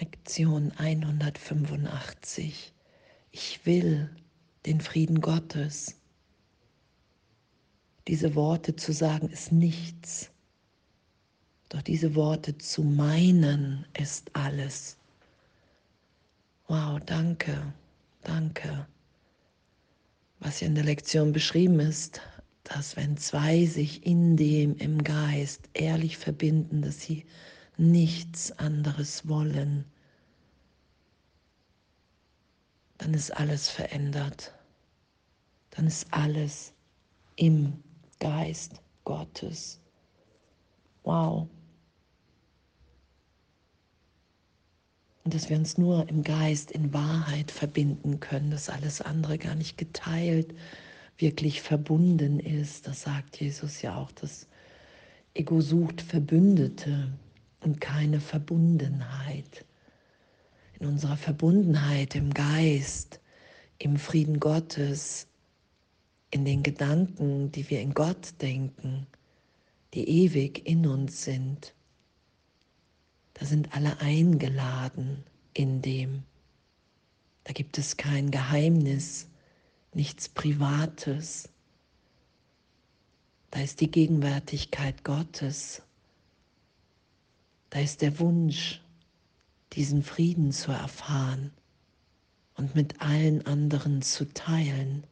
Lektion 185. Ich will den Frieden Gottes. Diese Worte zu sagen ist nichts. Doch diese Worte zu meinen ist alles. Wow, danke, danke. Was hier in der Lektion beschrieben ist, dass wenn zwei sich in dem im Geist ehrlich verbinden, dass sie nichts anderes wollen, dann ist alles verändert. Dann ist alles im Geist Gottes. Wow. Und dass wir uns nur im Geist, in Wahrheit verbinden können, dass alles andere gar nicht geteilt, wirklich verbunden ist. Das sagt Jesus ja auch. Das Ego sucht Verbündete und keine Verbundenheit. In unserer Verbundenheit im Geist, im Frieden Gottes, in den Gedanken, die wir in Gott denken, die ewig in uns sind. Da sind alle eingeladen in dem. Da gibt es kein Geheimnis, nichts Privates. Da ist die Gegenwärtigkeit Gottes. Da ist der Wunsch, diesen Frieden zu erfahren und mit allen anderen zu teilen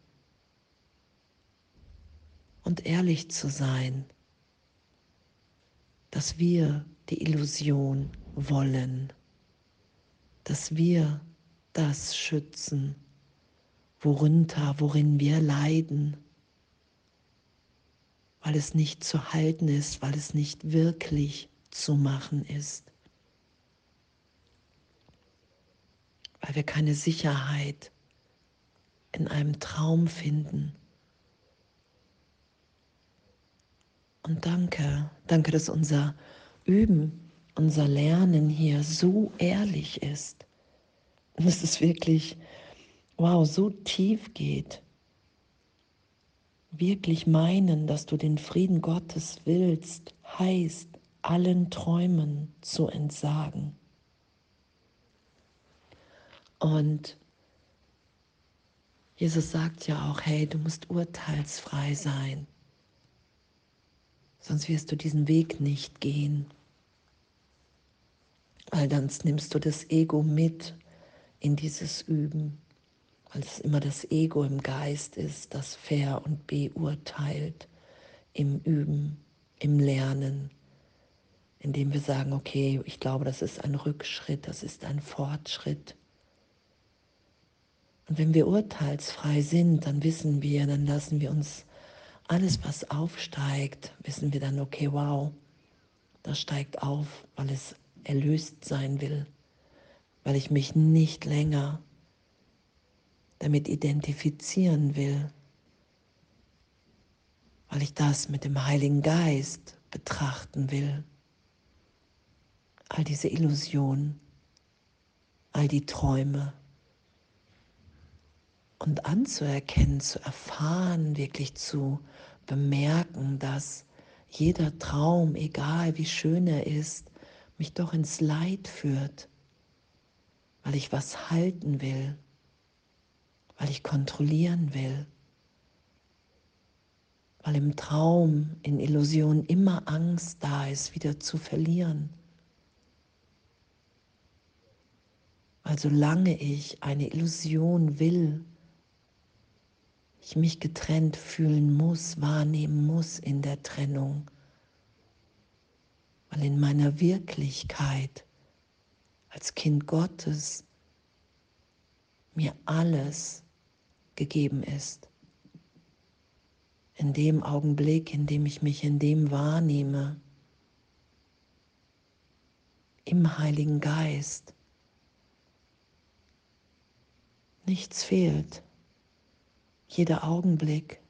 und ehrlich zu sein, dass wir die Illusion wollen, dass wir das schützen, worunter, worin wir leiden, weil es nicht zu halten ist, weil es nicht wirklich zu machen ist, weil wir keine Sicherheit in einem Traum finden Und danke, danke, dass unser Üben, unser Lernen hier so ehrlich ist. Und dass es wirklich, wow, so tief geht. Wirklich meinen, dass du den Frieden Gottes willst, heißt, allen Träumen zu entsagen. Und Jesus sagt ja auch, hey, du musst urteilsfrei sein sonst wirst du diesen Weg nicht gehen. Weil dann nimmst du das Ego mit in dieses Üben, weil es immer das Ego im Geist ist, das fair und beurteilt im Üben, im Lernen, indem wir sagen, okay, ich glaube, das ist ein Rückschritt, das ist ein Fortschritt. Und wenn wir urteilsfrei sind, dann wissen wir, dann lassen wir uns alles, was aufsteigt, wissen wir dann, okay, wow, das steigt auf, weil es erlöst sein will, weil ich mich nicht länger damit identifizieren will, weil ich das mit dem Heiligen Geist betrachten will. All diese Illusionen, all die Träume und anzuerkennen, zu erfahren, wirklich zu bemerken, dass jeder Traum, egal wie schön er ist, mich doch ins Leid führt, weil ich was halten will, weil ich kontrollieren will, weil im Traum, in Illusion immer Angst da ist, wieder zu verlieren. Weil solange ich eine Illusion will, ich mich getrennt fühlen muss, wahrnehmen muss in der Trennung, weil in meiner Wirklichkeit als Kind Gottes mir alles gegeben ist. In dem Augenblick, in dem ich mich in dem wahrnehme, im Heiligen Geist, nichts fehlt jeder Augenblick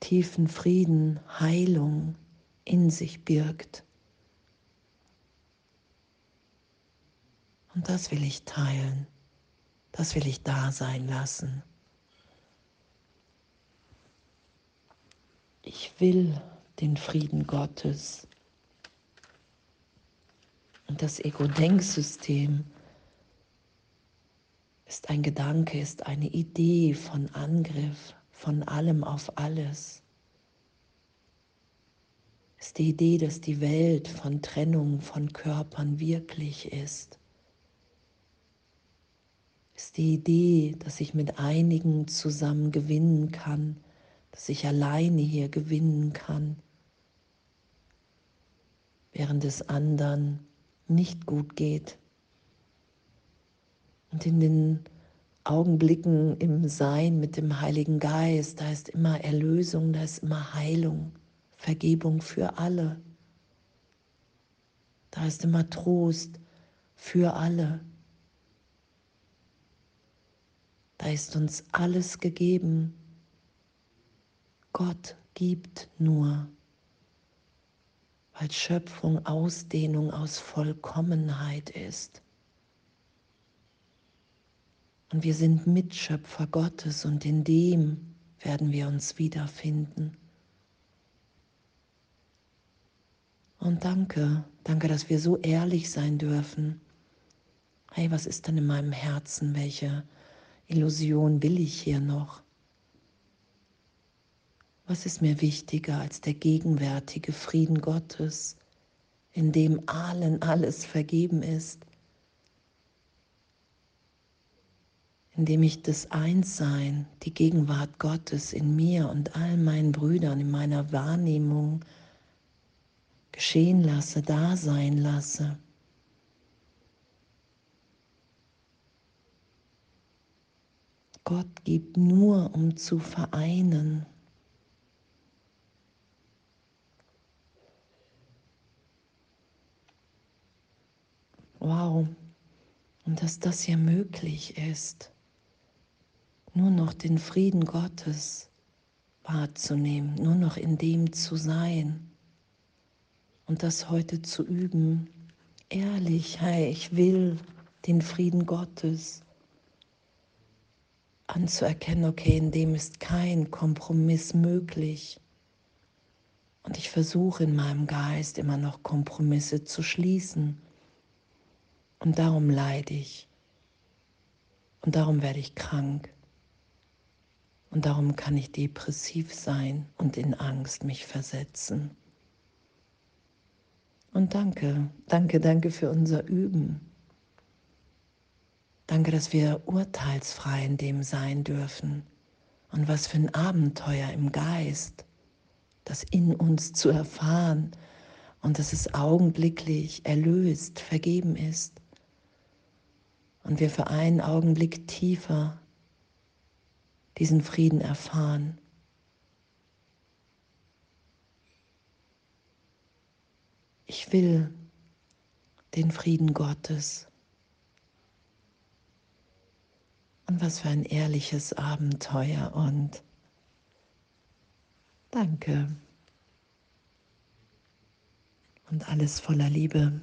tiefen Frieden, Heilung in sich birgt. Und das will ich teilen, das will ich da sein lassen. Ich will den Frieden Gottes. Und das Ego-Denksystem ist ein Gedanke, ist eine Idee von Angriff, von allem auf alles. Ist die Idee, dass die Welt von Trennung von Körpern wirklich ist. Ist die Idee, dass ich mit einigen zusammen gewinnen kann, dass ich alleine hier gewinnen kann, während es anderen nicht gut geht. Und in den Augenblicken im Sein mit dem Heiligen Geist, da ist immer Erlösung, da ist immer Heilung, Vergebung für alle. Da ist immer Trost für alle. Da ist uns alles gegeben. Gott gibt nur, weil Schöpfung Ausdehnung aus Vollkommenheit ist. Und wir sind Mitschöpfer Gottes und in dem werden wir uns wiederfinden. Und danke, danke, dass wir so ehrlich sein dürfen. Hey, was ist denn in meinem Herzen? Welche Illusion will ich hier noch? Was ist mir wichtiger als der gegenwärtige Frieden Gottes, in dem allen alles vergeben ist? Indem ich das Einssein, die Gegenwart Gottes in mir und all meinen Brüdern, in meiner Wahrnehmung geschehen lasse, da sein lasse. Gott gibt nur, um zu vereinen. Wow, und dass das hier möglich ist nur noch den Frieden Gottes wahrzunehmen, nur noch in dem zu sein und das heute zu üben. Ehrlich, hey, ich will den Frieden Gottes anzuerkennen, okay, in dem ist kein Kompromiss möglich. Und ich versuche in meinem Geist immer noch Kompromisse zu schließen. Und darum leide ich. Und darum werde ich krank. Und darum kann ich depressiv sein und in Angst mich versetzen. Und danke, danke, danke für unser Üben. Danke, dass wir urteilsfrei in dem sein dürfen. Und was für ein Abenteuer im Geist, das in uns zu erfahren und dass es augenblicklich erlöst, vergeben ist. Und wir für einen Augenblick tiefer diesen Frieden erfahren. Ich will den Frieden Gottes. Und was für ein ehrliches Abenteuer und danke. Und alles voller Liebe.